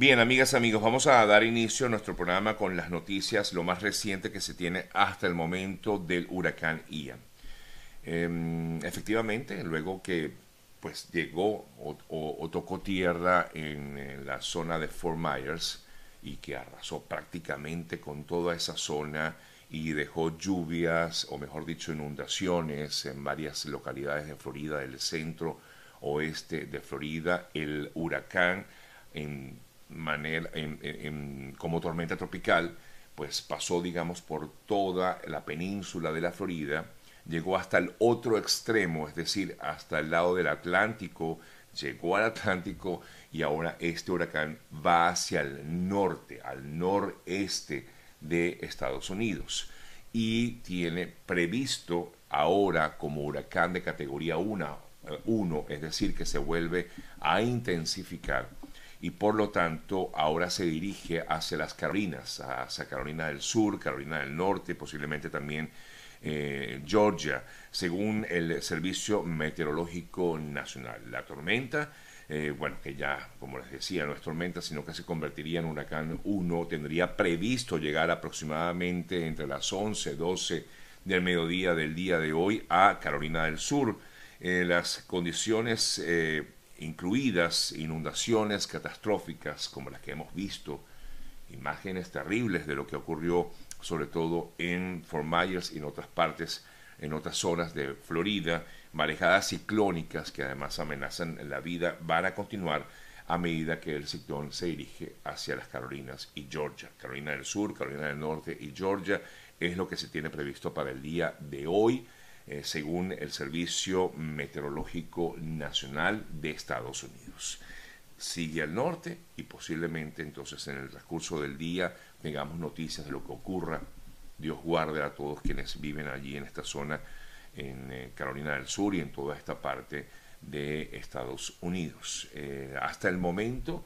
Bien, amigas, amigos, vamos a dar inicio a nuestro programa con las noticias, lo más reciente que se tiene hasta el momento del huracán Ian. Em, efectivamente, luego que pues llegó o, tocó tierra en, la zona de Fort Myers y que arrasó prácticamente con toda esa zona y dejó lluvias, o mejor dicho, inundaciones en varias localidades de Florida, del centro oeste de Florida. El huracán en manera, como tormenta tropical, pues pasó, digamos, por toda la península de la Florida, llegó hasta el otro extremo, es decir, hasta el lado del Atlántico, llegó al Atlántico y ahora este huracán va hacia el norte, al noreste de Estados Unidos. Y tiene previsto ahora como huracán de categoría 1, 1 es decir, que se vuelve a intensificar y por lo tanto ahora se dirige hacia las Carolinas, hacia Carolina del Sur, Carolina del Norte, posiblemente también eh, Georgia, según el Servicio Meteorológico Nacional. La tormenta, eh, bueno, que ya, como les decía, no es tormenta, sino que se convertiría en huracán 1, tendría previsto llegar aproximadamente entre las 11, 12 del mediodía del día de hoy a Carolina del Sur. Eh, las condiciones incluidas inundaciones catastróficas como las que hemos visto, imágenes terribles de lo que ocurrió sobre todo en Fort Myers y en otras partes, en otras zonas de Florida, marejadas ciclónicas que además amenazan la vida, van a continuar a medida que el ciclón se dirige hacia las Carolinas y Georgia. Carolina del Sur, Carolina del Norte y Georgia es lo que se tiene previsto para el día de hoy. Eh, según el Servicio Meteorológico Nacional de Estados Unidos. Sigue al norte y posiblemente entonces en el transcurso del día tengamos noticias de lo que ocurra. Dios guarde a todos quienes viven allí en esta zona, en eh, Carolina del Sur y en toda esta parte de Estados Unidos. Eh, hasta el momento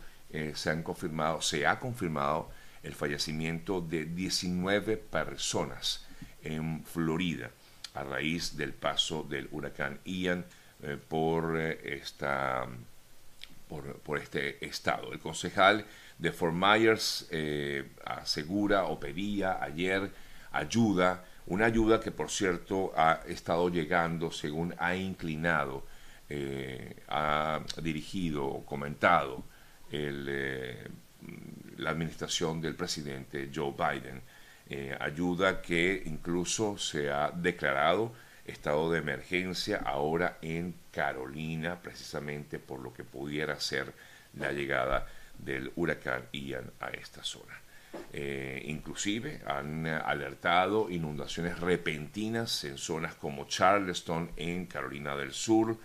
se han confirmado, se ha confirmado el fallecimiento de 19 personas en Florida a raíz del paso del huracán Ian eh, por, eh, esta, por, este estado. El concejal de Fort Myers eh, asegura o pedía ayer ayuda, una ayuda que por cierto ha estado llegando según ha inclinado, ha dirigido o comentado la administración del presidente Joe Biden eh, ayuda que incluso se ha declarado estado de emergencia ahora en Carolina, precisamente por lo que pudiera ser la llegada del huracán Ian a esta zona. Eh, inclusive han alertado inundaciones repentinas en zonas como Charleston en Carolina del Sur,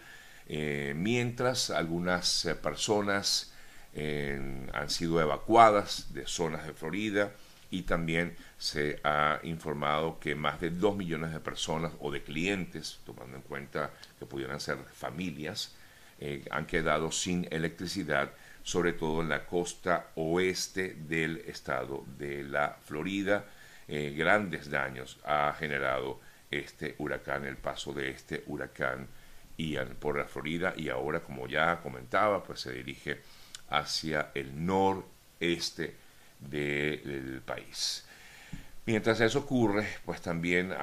eh, mientras algunas personas han sido evacuadas de zonas de Florida y también se ha informado que más de 2 millones de personas o de clientes, tomando en cuenta que pudieran ser familias, eh, han quedado sin electricidad, sobre todo en la costa oeste del estado de la Florida. Eh, grandes daños ha generado este huracán, el paso de este huracán Ian por la Florida y ahora, como ya comentaba, pues se dirige hacia el noreste del país. Mientras eso ocurre, pues también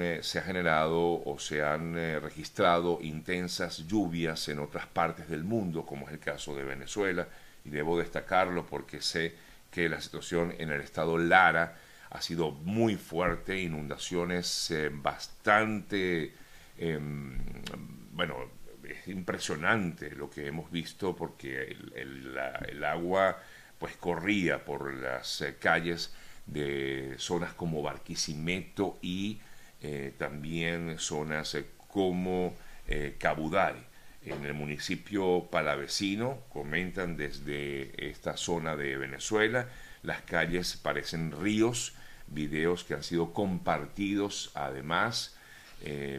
eh, se ha generado o se han eh, registrado intensas lluvias en otras partes del mundo, como es el caso de Venezuela, y debo destacarlo porque sé que la situación en el estado Lara ha sido muy fuerte, inundaciones eh, bastante, em, bueno, es impresionante lo que hemos visto porque el agua pues corría por las calles de zonas como Barquisimeto y eh, también zonas eh, como eh, Cabudare. En el municipio palavecino comentan desde esta zona de Venezuela, las calles parecen ríos, videos que han sido compartidos además,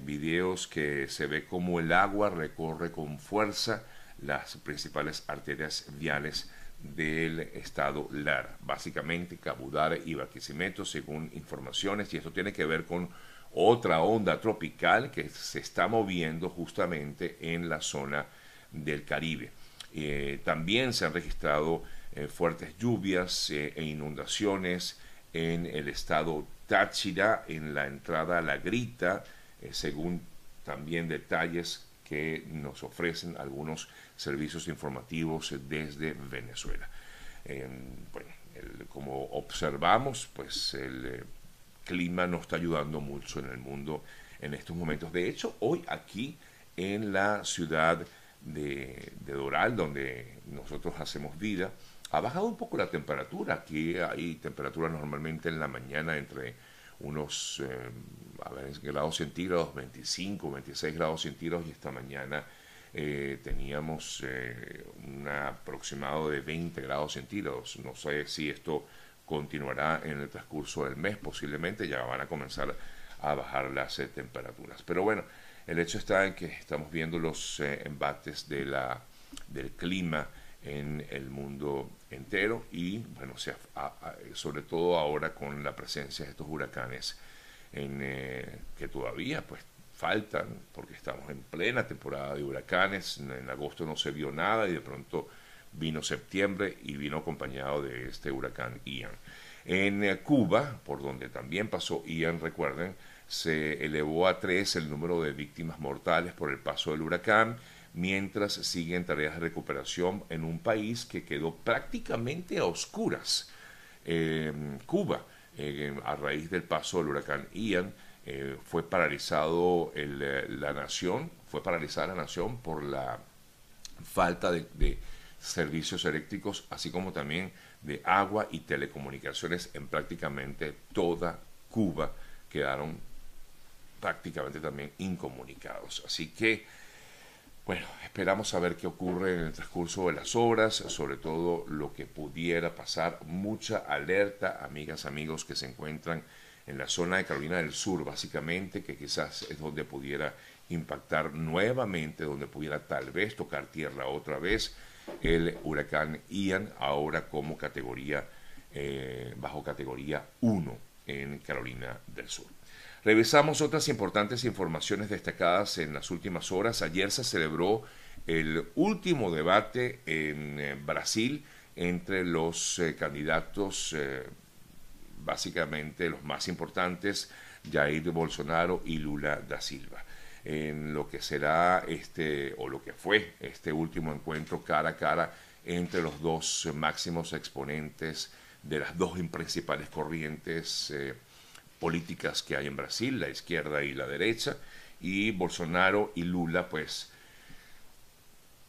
videos que se ve como el agua recorre con fuerza las principales arterias viales del estado Lara, básicamente Cabudare y Barquisimeto, según informaciones, y esto tiene que ver con otra onda tropical que se está moviendo justamente en la zona del Caribe. Eh, también se han registrado eh, fuertes lluvias e inundaciones en el estado Táchira, en la entrada a la Grita, según también detalles que nos ofrecen algunos servicios informativos desde Venezuela. bueno, como observamos, pues el clima no está ayudando mucho en el mundo en estos momentos. De hecho, hoy aquí en la ciudad de, Doral, donde nosotros hacemos vida, ha bajado un poco la temperatura. Aquí hay temperatura normalmente en la mañana entre unos eh, a ver, grados centígrados, 25, 26 grados centígrados y esta mañana eh, teníamos eh, un aproximado de 20 grados centígrados. No sé si esto continuará en el transcurso del mes, posiblemente ya van a comenzar a bajar las eh, temperaturas. Pero bueno, el hecho está en que estamos viendo los embates del clima en el mundo entero y bueno, sobre todo ahora con la presencia de estos huracanes en, eh, que todavía pues faltan porque estamos en plena temporada de huracanes, en agosto no se vio nada y de pronto vino septiembre y vino acompañado de este huracán Ian. En eh, Cuba, por donde también pasó Ian, recuerden, se elevó a tres el número de víctimas mortales por el paso del huracán, mientras siguen tareas de recuperación en un país que quedó prácticamente a oscuras. Cuba, eh, a raíz del paso del huracán Ian, eh, fue paralizado la nación, fue paralizada la nación por la falta de servicios eléctricos, así como también de agua y telecomunicaciones en prácticamente toda Cuba quedaron prácticamente también incomunicados. Así que, bueno, esperamos a ver qué ocurre en el transcurso de las horas, sobre todo lo que pudiera pasar. Mucha alerta, amigas, amigos que se encuentran en la zona de Carolina del Sur, básicamente, que quizás es donde pudiera impactar nuevamente, donde pudiera tal vez tocar tierra otra vez el huracán Ian, ahora como categoría, eh, bajo categoría 1 en Carolina del Sur. Revisamos otras importantes informaciones destacadas en las últimas horas. Ayer se celebró el último debate en eh, Brasil entre los eh, candidatos, básicamente los más importantes, Jair Bolsonaro y Lula da Silva en lo que será este, o lo que fue este último encuentro cara a cara entre los dos máximos exponentes de las dos principales corrientes eh, políticas que hay en Brasil, la izquierda y la derecha, y Bolsonaro y Lula, pues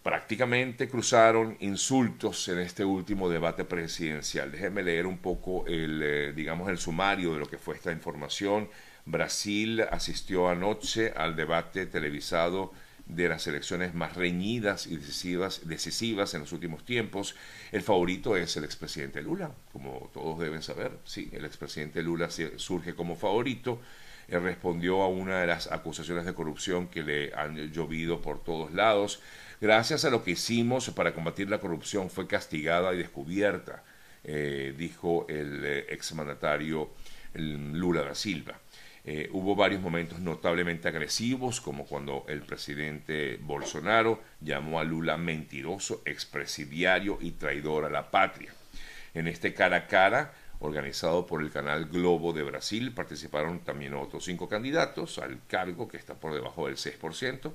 prácticamente cruzaron insultos en este último debate presidencial. Déjenme leer un poco el, eh, digamos, el sumario de lo que fue esta información Brasil asistió anoche al debate televisado de las elecciones más reñidas y decisivas, decisivas en los últimos tiempos. El favorito es el expresidente Lula, como todos deben saber. Sí, el expresidente Lula surge como favorito. Respondió a una de las acusaciones de corrupción que le han llovido por todos lados. Gracias a lo que hicimos para combatir la corrupción fue castigada y descubierta, eh, dijo el eh, exmandatario Lula da Silva. Eh, hubo varios momentos notablemente agresivos, como cuando el presidente Bolsonaro llamó a Lula mentiroso, expresidiario y traidor a la patria. En este cara a cara, organizado por el canal Globo de Brasil, participaron también otros cinco candidatos al cargo, que está por debajo del 6%,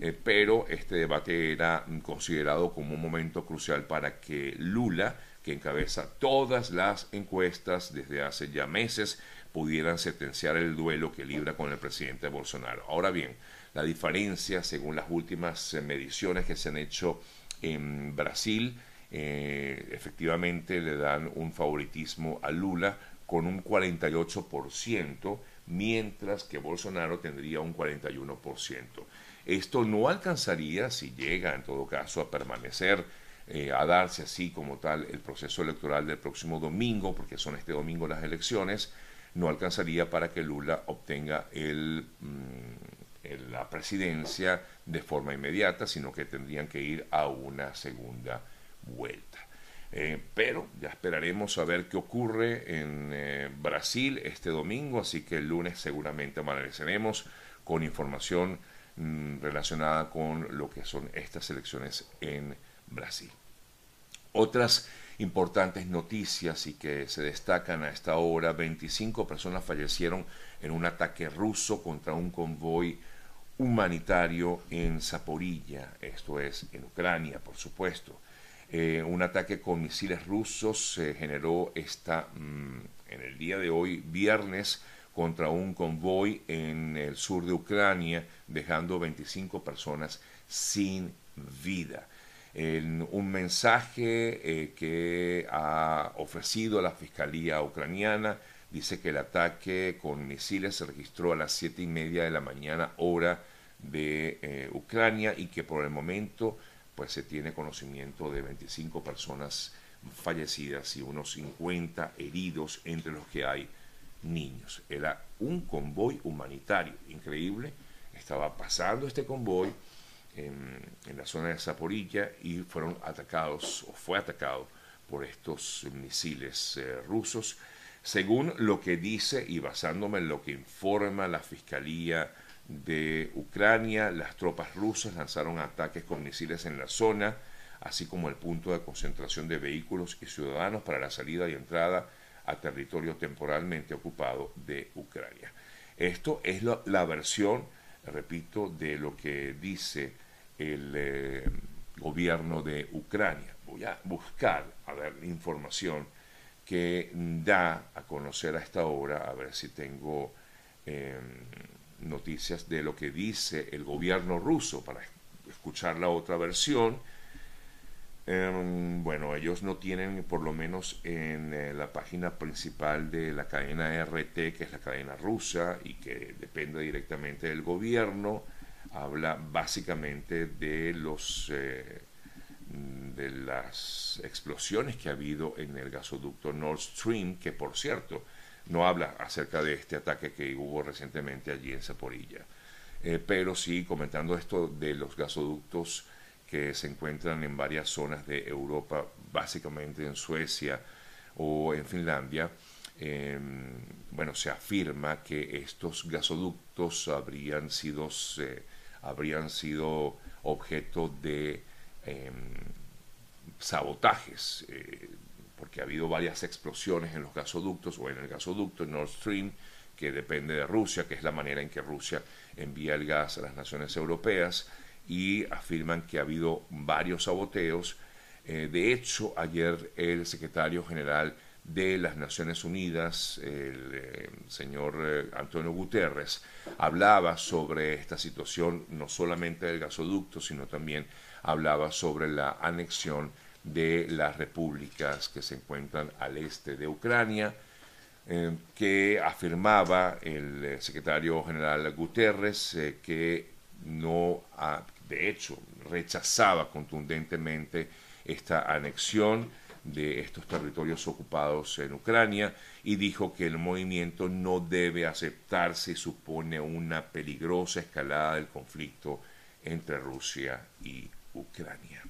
eh, pero este debate era considerado como un momento crucial para que Lula, que encabeza todas las encuestas desde hace ya meses, pudieran sentenciar el duelo que libra con el presidente Bolsonaro. Ahora bien, la diferencia, según las últimas eh, mediciones que se han hecho en Brasil, eh, efectivamente le dan un favoritismo a Lula con un 48%, mientras que Bolsonaro tendría un 41%. Esto no alcanzaría, si llega en todo caso a permanecer, eh, a darse así como tal el proceso electoral del próximo domingo, porque son este domingo las elecciones, no alcanzaría para que Lula obtenga mm, la presidencia de forma inmediata, sino que tendrían que ir a una segunda vuelta. Eh, pero ya esperaremos a ver qué ocurre en eh, Brasil este domingo, así que el lunes seguramente amaneceremos con información mm, relacionada con lo que son estas elecciones en Brasil. Otras importantes noticias y que se destacan a esta hora. 25 personas fallecieron en un ataque ruso contra un convoy humanitario en Zaporilla, esto es en Ucrania, por supuesto. Eh, un ataque con misiles rusos se generó esta, mm, en el día de hoy, viernes, contra un convoy en el sur de Ucrania, dejando 25 personas sin vida. En un mensaje eh, que ha ofrecido la Fiscalía ucraniana dice que el ataque con misiles se registró a las siete y media de la mañana hora de eh, Ucrania y que por el momento pues se tiene conocimiento de 25 personas fallecidas y unos 50 heridos, entre los que hay niños. Era un convoy humanitario, increíble. Estaba pasando este convoy en, la zona de Zaporilla y fueron atacados, o fue atacado por estos misiles eh, rusos. Según lo que dice y basándome en lo que informa la Fiscalía de Ucrania, las tropas rusas lanzaron ataques con misiles en la zona, así como el punto de concentración de vehículos y ciudadanos para la salida y entrada a territorio temporalmente ocupado de Ucrania. Esto es la, versión, repito, de lo que dice el eh, gobierno de Ucrania. Voy a buscar, a ver, información que da a conocer a esta hora, a ver si tengo em, noticias de lo que dice el gobierno ruso para escuchar la otra versión. Em, bueno, ellos no tienen, por lo menos en eh, la página principal de la cadena RT, que es la cadena rusa y que depende directamente del gobierno, habla básicamente de los eh, de las explosiones que ha habido en el gasoducto Nord Stream, que por cierto no habla acerca de este ataque que hubo recientemente allí en Zaporilla, eh, pero sí comentando esto de los gasoductos que se encuentran en varias zonas de Europa, básicamente en Suecia o en Finlandia. Em, bueno, se afirma que estos gasoductos habrían sido, habrían sido objeto de em, sabotajes, eh, porque ha habido varias explosiones en los gasoductos o en el gasoducto Nord Stream, que depende de Rusia, que es la manera en que Rusia envía el gas a las naciones europeas, y afirman que ha habido varios saboteos. Eh, de hecho, ayer el secretario general de las Naciones Unidas, el eh, señor eh, Antonio Guterres, hablaba sobre esta situación, no solamente del gasoducto, sino también hablaba sobre la anexión de las repúblicas que se encuentran al este de Ucrania, eh, que afirmaba el secretario general Guterres que no, de hecho, rechazaba contundentemente esta anexión de estos territorios ocupados en Ucrania y dijo que el movimiento no debe aceptarse y supone una peligrosa escalada del conflicto entre Rusia y Ucrania.